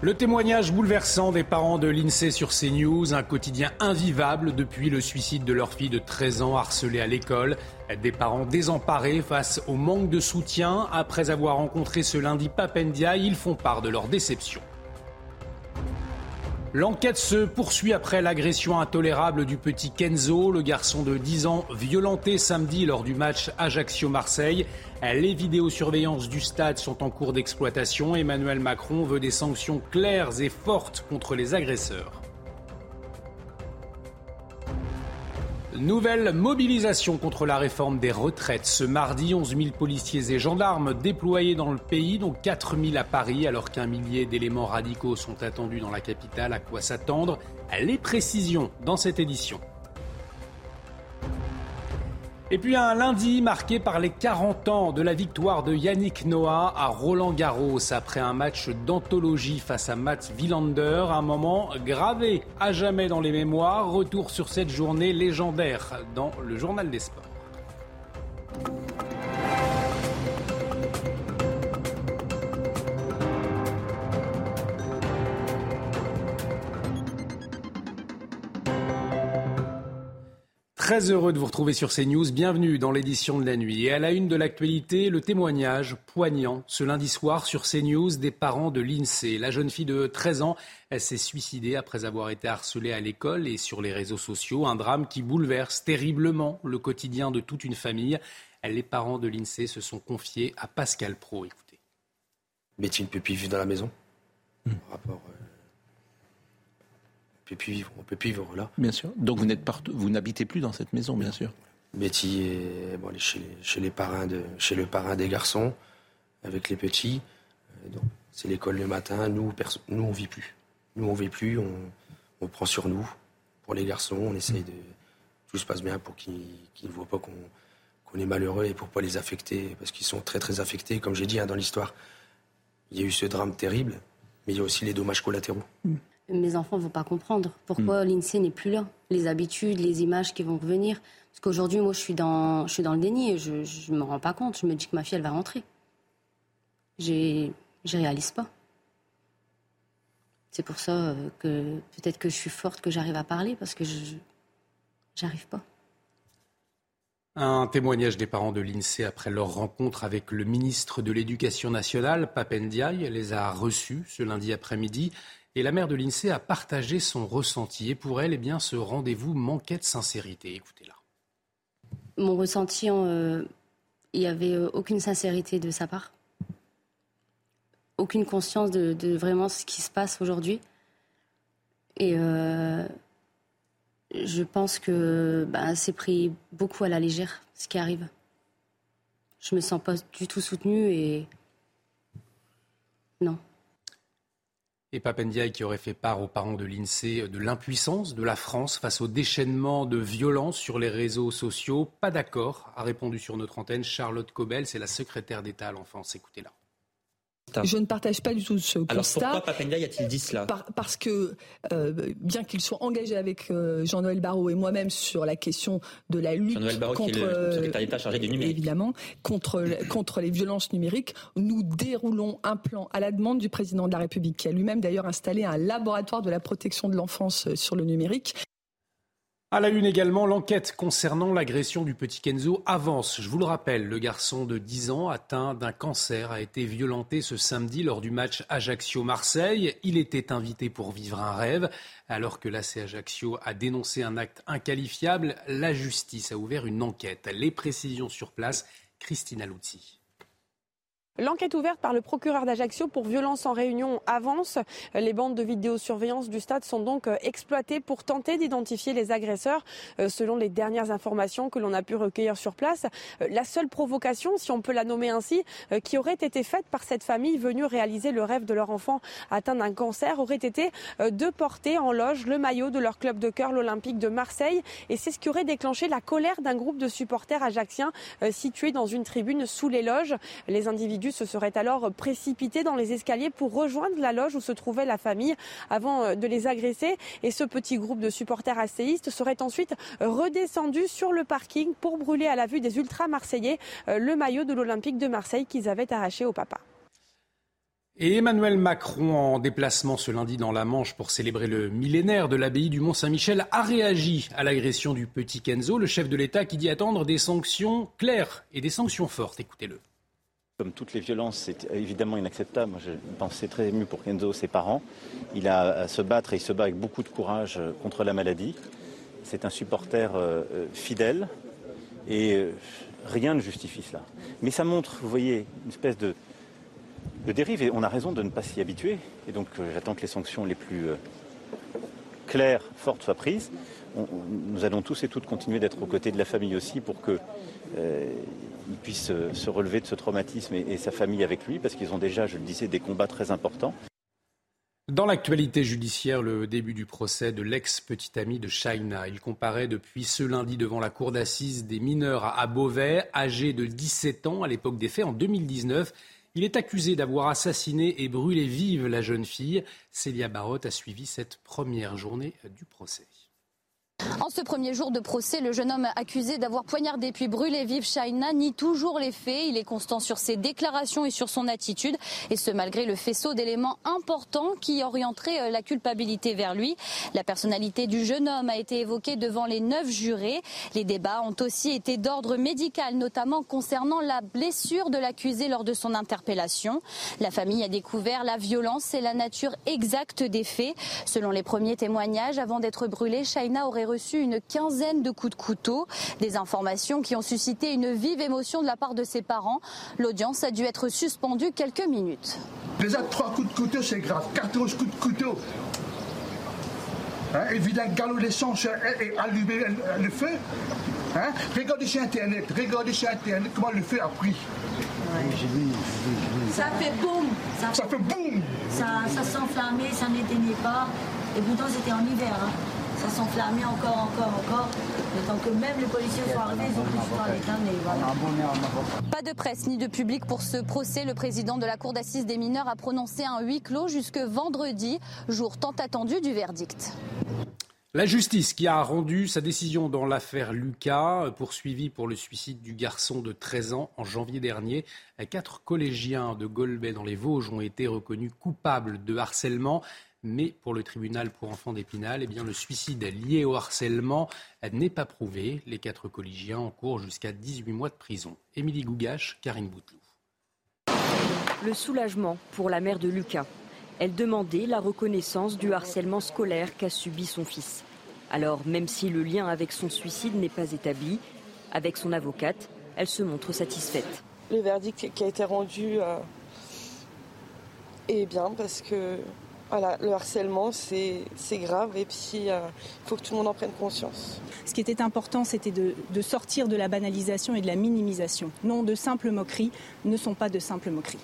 Le témoignage bouleversant des parents de l'INSEE sur CNews, un quotidien invivable depuis le suicide de leur fille de 13 ans harcelée à l'école. Des parents désemparés face au manque de soutien. Après avoir rencontré ce lundi Papendia, ils font part de leur déception. L'enquête se poursuit après l'agression intolérable du petit Kenzo, le garçon de 10 ans violenté samedi lors du match Ajaccio-Marseille. Les vidéosurveillances du stade sont en cours d'exploitation. Emmanuel Macron veut des sanctions claires et fortes contre les agresseurs. Nouvelle mobilisation contre la réforme des retraites. Ce mardi, 11 000 policiers et gendarmes déployés dans le pays, dont 4 000 à Paris, alors qu'un millier d'éléments radicaux sont attendus dans la capitale. À quoi s'attendre? Les précisions dans cette édition. Et puis un lundi marqué par les 40 ans de la victoire de Yannick Noah à Roland Garros après un match d'anthologie face à Mats Wilander, un moment gravé à jamais dans les mémoires. Retour sur cette journée légendaire dans le journal des sports. Très heureux de vous retrouver sur CNews. Bienvenue dans l'édition de la nuit. Et à la une de l'actualité, le témoignage poignant ce lundi soir sur CNews des parents de l'INSEE. La jeune fille de 13 ans, elle s'est suicidée après avoir été harcelée à l'école et sur les réseaux sociaux. Un drame qui bouleverse terriblement le quotidien de toute une famille. Les parents de l'INSEE se sont confiés à Pascal Pro. Écoutez. Betty ne peut plus vivre dans la maison? Mmh. Rapport, euh peut plus vivre, on peut plus vivre là. Bien sûr. Donc vous n'êtes vous n'habitez plus dans cette maison, bien sûr. Betty est, bon, chez, les, parrains de, chez le parrain des garçons, avec les petits. Euh, c'est l'école le matin. Nous, nous on vit plus. Nous on vit plus. On, prend sur nous. Pour les garçons, on essaye de tout se passe bien pour qu'ils ne voient pas qu'on est malheureux et pour pas les affecter parce qu'ils sont très très affectés. Comme j'ai dit hein, dans l'histoire, il y a eu ce drame terrible, mais il y a aussi les dommages collatéraux. Mes enfants ne vont pas comprendre pourquoi mm. l'INSEE n'est plus là. Les habitudes, les images qui vont revenir. Parce qu'aujourd'hui, moi, je suis, dans, je suis dans le déni et je ne me rends pas compte. Je me dis que ma fille, elle va rentrer. Je ne réalise pas. C'est pour ça euh, que peut-être que je suis forte, que j'arrive à parler, parce que je n'arrive pas. Un témoignage des parents de l'INSEE après leur rencontre avec le ministre de l'Éducation nationale, Papendiaï, les a reçus ce lundi après-midi. Et la mère de l'INSEE a partagé son ressenti. Et pour elle, eh bien, ce rendez-vous manquait de sincérité. Écoutez-la. Mon ressenti, euh, il n'y avait euh, aucune sincérité de sa part. Aucune conscience de, vraiment ce qui se passe aujourd'hui. Et euh, je pense que bah, c'est pris beaucoup à la légère, ce qui arrive. Je me sens pas du tout soutenue et non. Et Papendiaï qui aurait fait part aux parents de l'INSEE de l'impuissance de la France face au déchaînement de violence sur les réseaux sociaux. Pas d'accord, a répondu sur notre antenne Charlotte Cobel, c'est la secrétaire d'État à l'enfance. Écoutez-la. Je ne partage pas du tout ce Alors pourquoi Papendia a-t-il dit cela Parce que, euh, bien qu'il soit engagé avec euh, Jean-Noël Barrot et moi-même sur la question de la lutte contre, qui est le secrétaire d'État chargé du numérique. évidemment, contre, contre les violences numériques, nous déroulons un plan à la demande du président de la République, qui a lui-même d'ailleurs installé un laboratoire de la protection de l'enfance euh, sur le numérique. À la une également, l'enquête concernant l'agression du petit Kenzo avance. Je vous le rappelle, le garçon de 10 ans atteint d'un cancer a été violenté ce samedi lors du match Ajaccio-Marseille. Il était invité pour vivre un rêve. Alors que l'AC Ajaccio a dénoncé un acte inqualifiable, la justice a ouvert une enquête. Les précisions sur place, Christina Luzzi. L'enquête ouverte par le procureur d'Ajaccio pour violence en réunion avance. Les bandes de vidéosurveillance du stade sont donc euh, exploitées pour tenter d'identifier les agresseurs. Euh, selon les dernières informations que l'on a pu recueillir sur place, euh, la seule provocation, si on peut la nommer ainsi, qui aurait été faite par cette famille venue réaliser le rêve de leur enfant atteint d'un cancer aurait été de porter en loge le maillot de leur club de cœur, l'Olympique de Marseille. Et c'est ce qui aurait déclenché la colère d'un groupe de supporters ajacciens situés dans une tribune sous les loges. Les individus se serait alors précipité dans les escaliers pour rejoindre la loge où se trouvait la famille avant euh, de les agresser. Et ce petit groupe de supporters asséistes serait ensuite redescendu sur le parking pour brûler à la vue des ultra-marseillais euh, le maillot de l'Olympique de Marseille qu'ils avaient arraché au papa. Et Emmanuel Macron, en déplacement ce lundi dans la Manche pour célébrer le millénaire de l'abbaye du Mont-Saint-Michel, a réagi à l'agression du petit Kenzo, le chef de l'État qui dit attendre des sanctions claires et des sanctions fortes. Écoutez-le. Comme toutes les violences, c'est évidemment inacceptable. Moi, je pensais très ému pour Kenzo, ses parents. Il a à se battre et il se bat avec beaucoup de courage euh, contre la maladie. C'est un supporter euh, euh, fidèle et rien ne justifie cela. Mais ça montre, vous voyez, une espèce de, dérive et on a raison de ne pas s'y habituer. Et donc, j'attends que les sanctions les plus claires, fortes soient prises. Nous allons tous et toutes continuer d'être aux côtés de la famille aussi pour que il puisse se relever de ce traumatisme et, sa famille avec lui, parce qu'ils ont déjà, je le disais, des combats très importants. Dans l'actualité judiciaire, le début du procès de l'ex-petite amie de Shaina. Il comparaît depuis ce lundi devant la cour d'assises des mineurs à Beauvais, âgé de 17 ans à l'époque des faits en 2019. Il est accusé d'avoir assassiné et brûlé vive la jeune fille. Célia Barotte a suivi cette première journée du procès. En ce premier jour de procès, le jeune homme accusé d'avoir poignardé puis brûlé vive Shaina nie toujours les faits. Il est constant sur ses déclarations et sur son attitude, et ce malgré le faisceau d'éléments importants qui orienteraient euh, la culpabilité vers lui. La personnalité du jeune homme a été évoquée devant les neuf jurés. Les débats ont aussi été d'ordre médical, notamment concernant la blessure de l'accusé lors de son interpellation. La famille a découvert la violence et la nature exacte des faits. Selon les premiers témoignages, avant d'être brûlé, Shaina aurait reçu une quinzaine de coups de couteau. Des informations qui ont suscité une vive émotion de la part de ses parents. L'audience a dû être suspendue quelques minutes. Déjà, trois coups de couteau, c'est grave. 14 coups de couteau. Hein, évidemment, galop d'essence et allumer le feu. Hein? Regardez sur Internet, regardez sur Internet comment le feu a pris. Ça fait boum. Ça, fait boum. Ça, ça s'enflammait, ça n'éteignait pas. Et pourtant, c'était en hiver. Hein ça s'enflammait encore, encore, encore. Tant que même les policiers sont arrivés, ils ont temps l'éteindre. Pas de presse ni de public pour ce procès. Le président de la Cour d'assises des mineurs a prononcé un huis clos jusque vendredi, jour tant attendu du verdict. La justice qui a rendu sa décision dans l'affaire Lucas, poursuivi pour le suicide du garçon de 13 ans en janvier dernier. Quatre collégiens de Golbet dans les Vosges ont été reconnus coupables de harcèlement. Mais pour le tribunal pour enfants d'Épinal, eh bien, le suicide lié au harcèlement n'est pas prouvé. Les quatre collégiens encourent jusqu'à 18 mois de prison. Émilie Gougache, Karine Bouteloup. Le soulagement pour la mère de Lucas. Elle demandait la reconnaissance du harcèlement scolaire qu'a subi son fils. Alors, même si le lien avec son suicide n'est pas établi, avec son avocate, elle se montre satisfaite. Le verdict qui a été rendu euh, est bien parce que voilà, le harcèlement, c'est grave et puis il euh, faut que tout le monde en prenne conscience. Ce qui était important, c'était de, de, sortir de la banalisation et de la minimisation. Non, de simples moqueries ne sont pas de simples moqueries.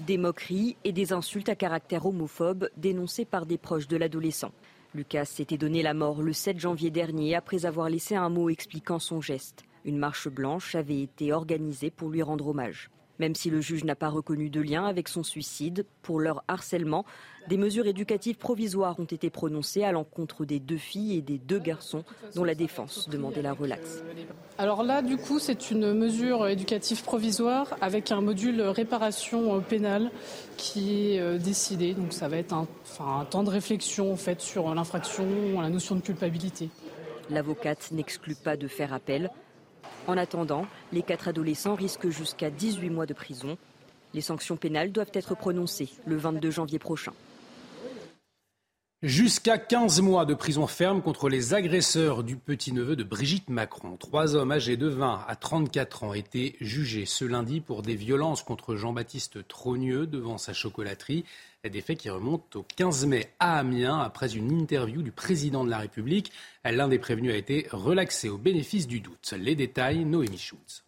Des moqueries et des insultes à caractère homophobe dénoncées par des proches de l'adolescent. Lucas s'était donné la mort le 7 janvier dernier après avoir laissé un mot expliquant son geste. Une marche blanche avait été organisée pour lui rendre hommage. Même si le juge n'a pas reconnu de lien avec son suicide, pour leur harcèlement, des mesures éducatives provisoires ont été prononcées à l'encontre des deux filles et des deux garçons dont la défense demandait la relaxe. Alors là, du coup, c'est une mesure éducative provisoire avec un module réparation pénale qui est euh, décidé. Donc ça va être un, un temps de réflexion en fait, sur l'infraction, la notion de culpabilité. L'avocate n'exclut pas de faire appel. En attendant, les quatre adolescents risquent jusqu'à 18 mois de prison. Les sanctions pénales doivent être prononcées le 22 janvier prochain. Jusqu'à 15 mois de prison ferme contre les agresseurs du petit-neveu de Brigitte Macron. Trois hommes âgés de 20 à 34 ans étaient jugés ce lundi pour des violences contre Jean-Baptiste Trogneux devant sa chocolaterie. Des faits qui remontent au 15 mai à Amiens après une interview du président de la République. L'un des prévenus a été relaxé au bénéfice du doute. Les détails, Noémie Schultz.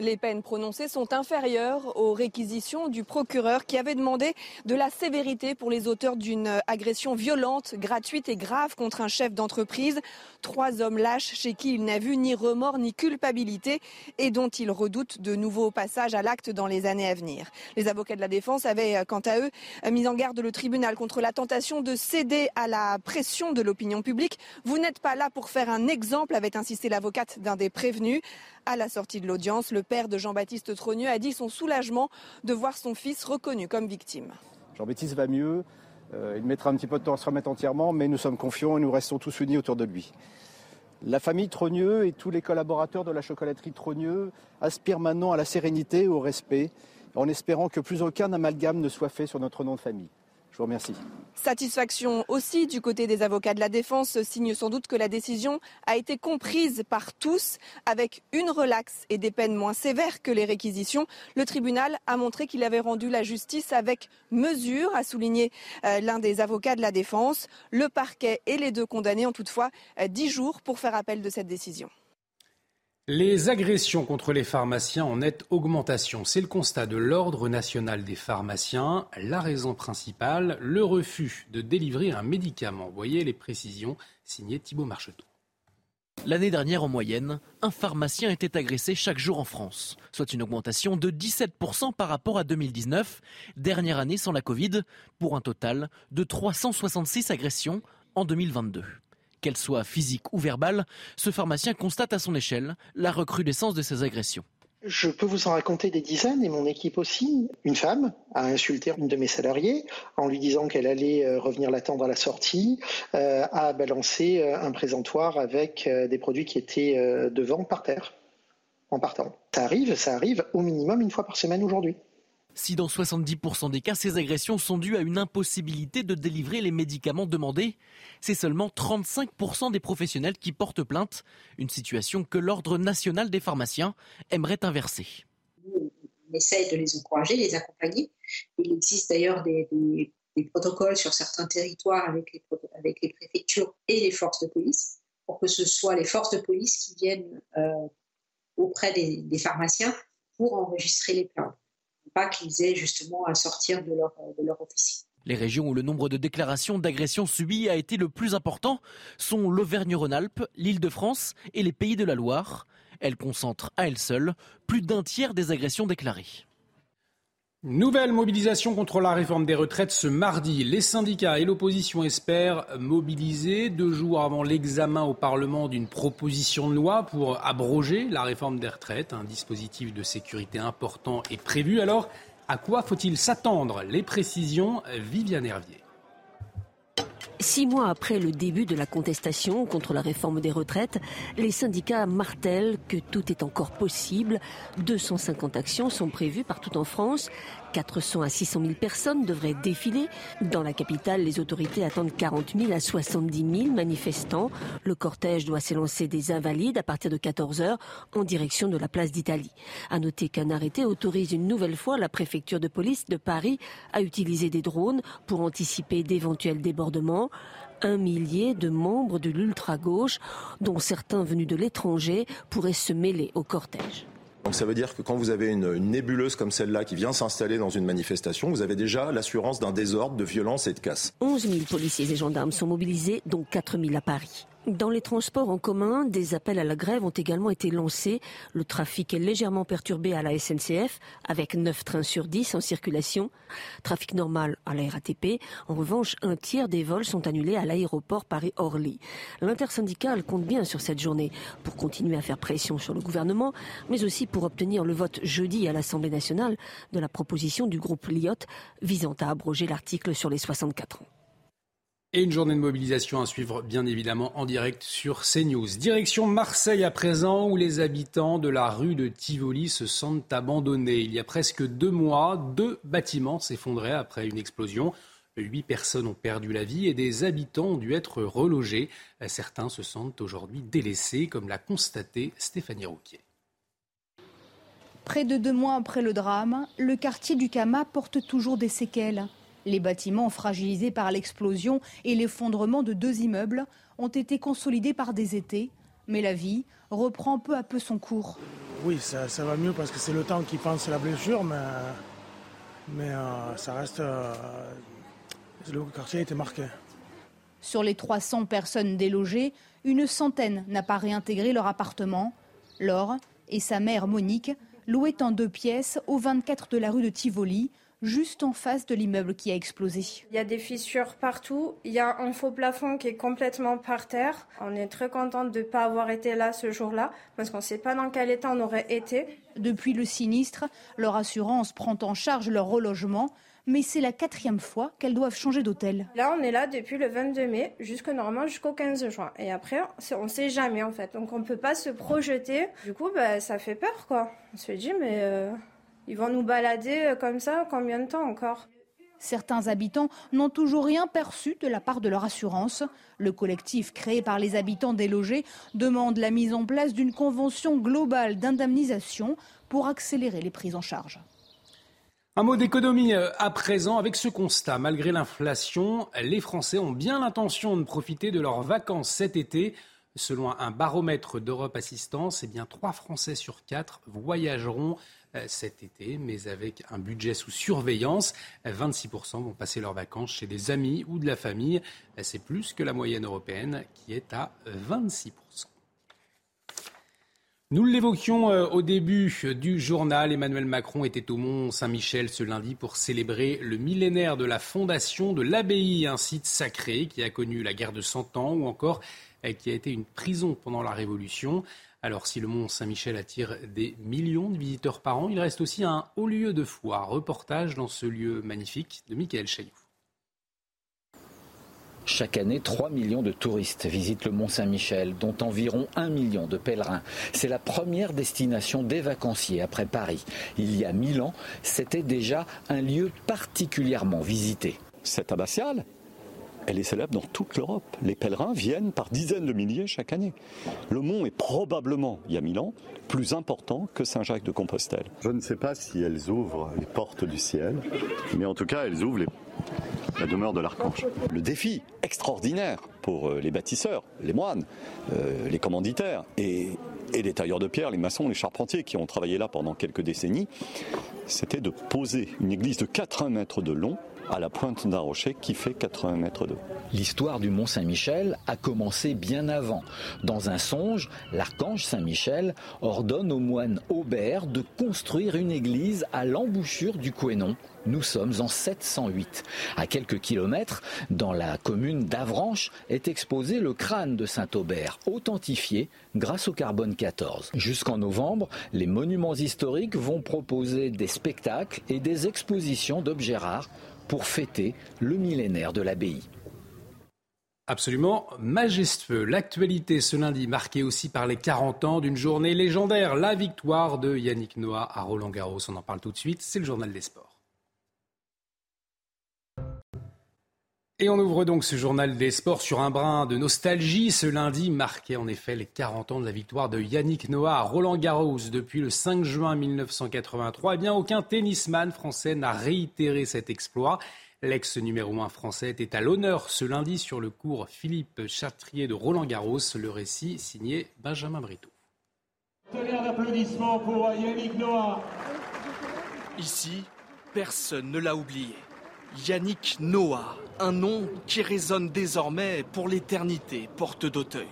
Les peines prononcées sont inférieures aux réquisitions du procureur qui avait demandé de la sévérité pour les auteurs d'une agression violente, gratuite et grave contre un chef d'entreprise. Trois hommes lâches chez qui il n'a vu ni remords ni culpabilité et dont il redoute de nouveaux passages à l'acte dans les années à venir. Les avocats de la défense avaient, quant à eux, mis en garde le tribunal contre la tentation de céder à la pression de l'opinion publique. Vous n'êtes pas là pour faire un exemple, avait insisté l'avocate d'un des prévenus. À la sortie de l'audience, le père de Jean-Baptiste Trogneux a dit son soulagement de voir son fils reconnu comme victime. Jean-Baptiste va mieux, euh, il mettra un petit peu de temps à se remettre entièrement, mais nous sommes confiants et nous restons tous unis autour de lui. La famille Trogneux et tous les collaborateurs de la chocolaterie Trogneux aspirent maintenant à la sérénité et au respect, en espérant que plus aucun amalgame ne soit fait sur notre nom de famille. Je vous remercie. Satisfaction aussi du côté des avocats de la défense, signe sans doute que la décision a été comprise par tous avec une relaxe et des peines moins sévères que les réquisitions. Le tribunal a montré qu'il avait rendu la justice avec mesure, a souligné euh, l'un des avocats de la défense. Le parquet et les deux condamnés ont toutefois euh, dix jours pour faire appel de cette décision. Les agressions contre les pharmaciens en nette augmentation. C'est le constat de l'Ordre national des pharmaciens. La raison principale, le refus de délivrer un médicament. Voyez les précisions signées Thibault Marcheteau. L'année dernière, en moyenne, un pharmacien était agressé chaque jour en France, soit une augmentation de 17% par rapport à 2019, dernière année sans la Covid, pour un total de 366 agressions en 2022 qu'elle soit physique ou verbale, ce pharmacien constate à son échelle la recrudescence de ces agressions. Je peux vous en raconter des dizaines et mon équipe aussi. Une femme a insulté une de mes salariés en lui disant qu'elle allait euh, revenir l'attendre à la sortie, euh, a balancé euh, un présentoir avec des produits qui étaient devant par terre en partant. Ça arrive, ça arrive au minimum une fois par semaine aujourd'hui. Si dans 70% des cas, ces agressions sont dues à une impossibilité de délivrer les médicaments demandés, c'est seulement 35% des professionnels qui portent plainte, une situation que l'Ordre national des pharmaciens aimerait inverser. On essaye de les encourager, les accompagner. Il existe d'ailleurs des, protocoles sur certains territoires avec les, préfectures et les forces de police, pour que ce soit les forces de police qui viennent euh, auprès des pharmaciens pour enregistrer les plaintes qu'ils aient justement à sortir de leur. Les régions où le nombre de déclarations d'agressions subies a été le plus important sont l'Auvergne-Rhône-Alpes, l'Île-de-France et les Pays de la Loire. Elles concentrent à elles seules plus d'un tiers des agressions déclarées. Nouvelle mobilisation contre la réforme des retraites ce mardi. Les syndicats et l'opposition espèrent mobiliser deux jours avant l'examen au Parlement d'une proposition de loi pour abroger la réforme des retraites. Un dispositif de sécurité important est prévu. Alors, à quoi faut-il s'attendre? Les précisions, Viviane Hervier. Six mois après le début de la contestation contre la réforme des retraites, les syndicats martèlent que tout est encore possible. 250 actions sont prévues partout en France. 400 à 600 000 personnes devraient défiler. Dans la capitale, les autorités attendent 40 000 à 70 000 manifestants. Le cortège doit s'élancer des Invalides à partir de 14 heures en direction de la place d'Italie. À noter qu'un arrêté autorise une nouvelle fois la préfecture de police de Paris à utiliser des drones pour anticiper d'éventuels débordements un millier de membres de l'ultra-gauche, dont certains venus de l'étranger, pourraient se mêler au cortège. Donc ça veut dire que quand vous avez une, nébuleuse comme celle-là qui vient s'installer dans une manifestation, vous avez déjà l'assurance d'un désordre, de violence et de casse. 11 000 policiers et gendarmes sont mobilisés, dont 4 000 à Paris. Dans les transports en commun, des appels à la grève ont également été lancés. Le trafic est légèrement perturbé à la SNCF, avec 9 trains sur 10 en circulation. Trafic normal à la RATP. En revanche, un tiers des vols sont annulés à l'aéroport Paris-Orly. L'intersyndicale compte bien sur cette journée pour continuer à faire pression sur le gouvernement, mais aussi pour obtenir le vote jeudi à l'Assemblée nationale de la proposition du groupe Liot visant à abroger l'article sur les 64 ans. Et une journée de mobilisation à suivre, bien évidemment, en direct sur CNews. Direction Marseille à présent, où les habitants de la rue de Tivoli se sentent abandonnés. Il y a presque deux mois, deux bâtiments s'effondraient après une explosion. Huit personnes ont perdu la vie et des habitants ont dû être relogés. Certains se sentent aujourd'hui délaissés, comme l'a constaté Stéphanie Rouquier. Près de deux mois après le drame, le quartier du Kama porte toujours des séquelles. Les bâtiments fragilisés par l'explosion et l'effondrement de deux immeubles ont été consolidés par des étés, mais la vie reprend peu à peu son cours. Oui, ça, va mieux parce que c'est le temps qui pense la blessure, mais, mais euh, ça reste. Euh, le quartier a été marqué. Sur les 300 personnes délogées, une centaine n'a pas réintégré leur appartement. Laure et sa mère Monique loué en deux pièces au 24 de la rue de Tivoli, juste en face de l'immeuble qui a explosé. Il y a des fissures partout, il y a un faux plafond qui est complètement par terre. On est très contente de ne pas avoir été là ce jour-là, parce qu'on ne sait pas dans quel état on aurait été. Depuis le sinistre, leur assurance prend en charge leur relogement mais c'est la quatrième fois qu'elles doivent changer d'hôtel. Là, on est là depuis le 22 mai, jusque normalement jusqu'au 15 juin. Et après, on ne sait jamais en fait. Donc on ne peut pas se projeter. Du coup, bah, ça fait peur quoi. On se dit, mais euh, ils vont nous balader euh, comme ça combien de temps encore? Certains habitants n'ont toujours rien perçu de la part de leur assurance. Le collectif créé par les habitants délogés demande la mise en place d'une convention globale d'indemnisation pour accélérer les prises en charge. Un mot d'économie euh, à présent avec ce constat. Malgré l'inflation, les Français ont bien l'intention de profiter de leurs vacances cet été. Selon un baromètre d'Europe Assistance, eh bien, 3 Français sur 4 voyageront euh, cet été, mais avec un budget sous surveillance. 26% vont passer leurs vacances chez des amis ou de la famille. C'est plus que la moyenne européenne qui est à 26%. Nous l'évoquions euh, au début du journal. Emmanuel Macron était au Mont Saint-Michel ce lundi pour célébrer le millénaire de la fondation de l'abbaye, un site sacré qui a connu la guerre de Cent Ans ou encore euh, qui a été une prison pendant la Révolution. Alors si le Mont Saint-Michel attire des millions de visiteurs par an, il reste aussi un haut lieu de foi. Reportage dans ce lieu magnifique de Michael Chailloux. Chaque année, 3 millions de touristes visitent le Mont Saint-Michel, dont environ 1 million de pèlerins. C'est la première destination des vacanciers après Paris. Il y a 1000 ans, c'était déjà un lieu particulièrement visité. Cette abbatiale, elle est célèbre dans toute l'Europe. Les pèlerins viennent par dizaines de milliers chaque année. Le mont est probablement, il y a 1000 ans, plus important que Saint-Jacques de Compostelle. Je ne sais pas si elles ouvrent les portes du ciel, mais en tout cas, elles ouvrent les la demeure de l'archange. Le défi extraordinaire pour euh, les bâtisseurs, les moines, euh, les commanditaires et, les tailleurs de pierre, les maçons, les charpentiers qui ont travaillé là pendant quelques décennies, c'était de poser une église de 80 mètres de long à la pointe d'un rocher qui fait 80 mètres d'eau. L'histoire du Mont Saint-Michel a commencé bien avant. Dans un songe, l'archange Saint-Michel ordonne au moine Aubert de construire une église à l'embouchure du Couesnon nous sommes en 708. À quelques kilomètres, dans la commune d'Avranches, est exposé le crâne de Saint-Aubert, authentifié grâce au carbone 14. Jusqu'en novembre, les monuments historiques vont proposer des spectacles et des expositions d'objets rares pour fêter le millénaire de l'abbaye. Absolument majestueux. L'actualité ce lundi marquée aussi par les 40 ans d'une journée légendaire, la victoire de Yannick Noah à Roland Garros. On en parle tout de suite, c'est le journal des sports. Et on ouvre donc ce journal des sports sur un brin de nostalgie. Ce lundi marquait en effet les 40 ans de la victoire de Yannick Noah à Roland Garros depuis le 5 juin 1983. Eh bien, aucun tennisman français n'a réitéré cet exploit. L'ex numéro 1 français était à l'honneur ce lundi sur le cours Philippe Chartrier de Roland Garros. Le récit signé Benjamin Brito. d'applaudissements pour Yannick Noah. Ici, personne ne l'a oublié. Yannick Noah, un nom qui résonne désormais pour l'éternité, porte d'Auteuil.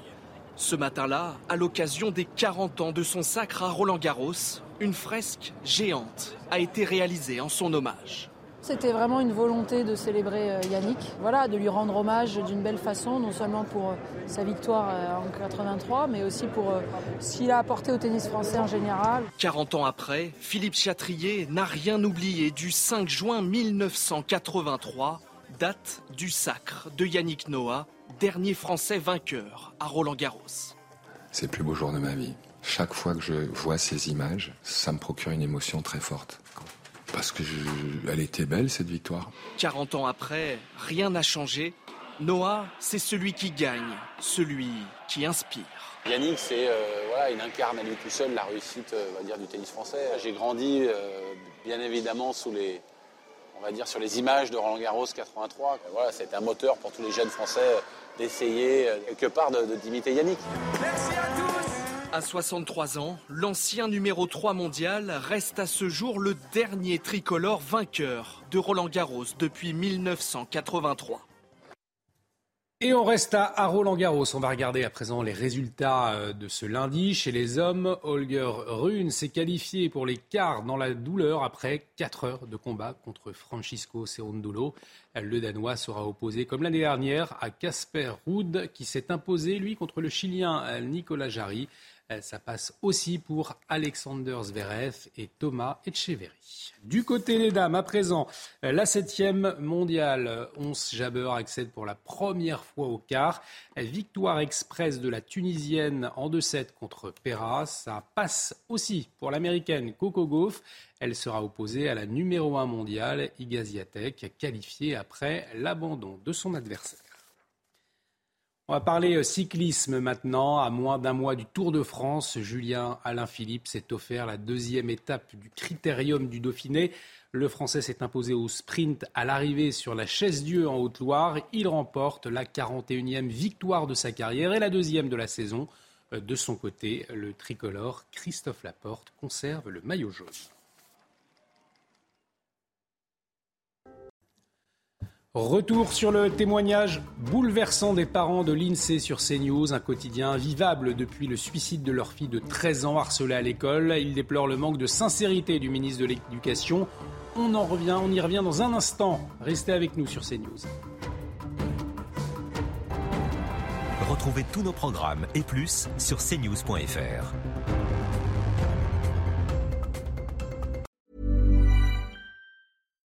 Ce matin-là, à l'occasion des 40 ans de son sacre à Roland-Garros, une fresque géante a été réalisée en son hommage. C'était vraiment une volonté de célébrer euh, Yannick, voilà, de lui rendre hommage d'une belle façon, non seulement pour euh, sa victoire euh, en 83, mais aussi pour ce qu'il a apporté au tennis français en général. 40 ans après, Philippe Chatrier n'a rien oublié du 5 juin 1983, date du sacre de Yannick Noah, dernier Français vainqueur à Roland-Garros. C'est le plus beau jour de ma vie. Chaque fois que je vois ces images, ça me procure une émotion très forte parce que elle était belle cette victoire. 40 ans après, rien n'a changé. Noah, c'est celui qui gagne, celui qui inspire. Yannick, c'est euh, voilà, il incarne à lui tout seul la réussite, euh, va dire, du tennis français. J'ai grandi, euh, bien évidemment, sous les, on va dire, sur les images de Roland Garros 83. Voilà, c'était un moteur pour tous les jeunes Français d'essayer quelque part d'imiter de, Yannick. Merci à tous. À 63 ans, l'ancien numéro 3 mondial reste à ce jour le dernier tricolore vainqueur de Roland Garros depuis 1983. Et on reste à, Roland Garros. On va regarder à présent les résultats euh, de ce lundi. Chez les hommes, Holger Rune s'est qualifié pour les quarts dans la douleur après 4 heures de combat contre Francisco Cerundolo. Le Danois sera opposé, comme l'année dernière, à Casper Ruud, qui s'est imposé, lui, contre le Chilien Nicolas Jarry. Euh, ça passe aussi pour Alexander Zverev et Thomas Etcheverry. Du côté des dames, à présent, euh, la septième mondiale, 11 Jabeur accède pour la première fois au quart. Victoire express de la Tunisienne en 2-7 contre Perra. Ça passe aussi pour l'américaine Coco Gauff. Elle sera opposée à la numéro 1 mondiale, Igaziatek, qualifiée après l'abandon de son adversaire. On va parler euh, cyclisme maintenant. À moins d'un mois du Tour de France, Julien Alain Philippe s'est offert la deuxième étape du Critérium du Dauphiné. Le Français s'est imposé au sprint à l'arrivée sur la Chaise-Dieu en Haute-Loire. Il remporte la 41e victoire de sa carrière et la deuxième de la saison. Euh, de son côté, le tricolore Christophe Laporte conserve le maillot jaune. Retour sur le témoignage bouleversant des parents de l'INSEE sur CNews, un quotidien invivable depuis le suicide de leur fille de 13 ans harcelée à l'école. Ils déplorent le manque de sincérité du ministre de l'Éducation. On en revient, on y revient dans un instant. Restez avec nous sur CNews. Retrouvez tous nos programmes et plus sur cnews.fr.